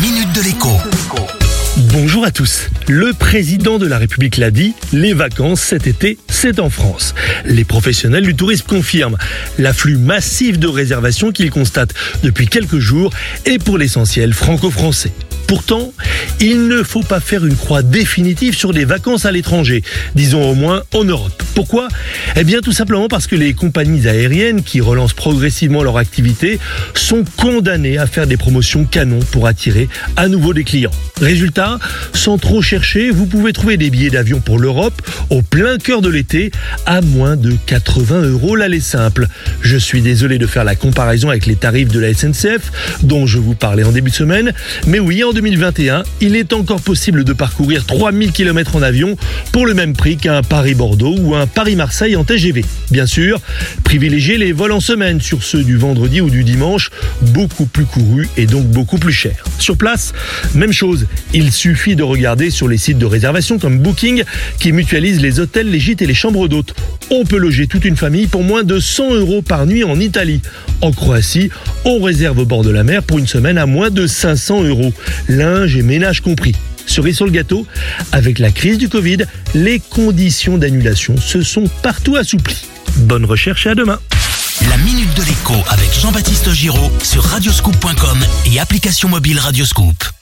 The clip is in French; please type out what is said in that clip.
minute de l'écho. Bonjour à tous. Le président de la République l'a dit, les vacances cet été, c'est en France. Les professionnels du tourisme confirment l'afflux massif de réservations qu'ils constatent depuis quelques jours est pour l'essentiel franco-français. Pourtant, il ne faut pas faire une croix définitive sur les vacances à l'étranger, disons au moins en Europe. Pourquoi? Eh bien tout simplement parce que les compagnies aériennes qui relancent progressivement leur activité sont condamnées à faire des promotions canons pour attirer à nouveau des clients. Résultat, sans trop chercher, vous pouvez trouver des billets d'avion pour l'Europe au plein cœur de l'été à moins de 80 euros l'aller simple. Je suis désolé de faire la comparaison avec les tarifs de la SNCF dont je vous parlais en début de semaine, mais oui, en 2021, il est encore possible de parcourir 3000 km en avion pour le même prix qu'un Paris-Bordeaux ou un Paris-Marseille en TGV. Bien sûr, privilégiez les vols en semaine sur ceux du vendredi ou du dimanche, beaucoup plus courus et donc beaucoup plus chers. Sur place, même chose, il suffit de regarder sur les sites de réservation comme Booking qui mutualisent les hôtels, les gîtes et les chambres d'hôtes. On peut loger toute une famille pour moins de 100 euros par nuit en Italie. En Croatie, on réserve au bord de la mer pour une semaine à moins de 500 euros. Linge et ménage compris. Cerise sur le gâteau, avec la crise du Covid, les conditions d'annulation se sont partout assouplies. Bonne recherche et à demain. La minute de l'écho avec Jean-Baptiste Giraud sur radioscoop.com et application mobile Radioscoop.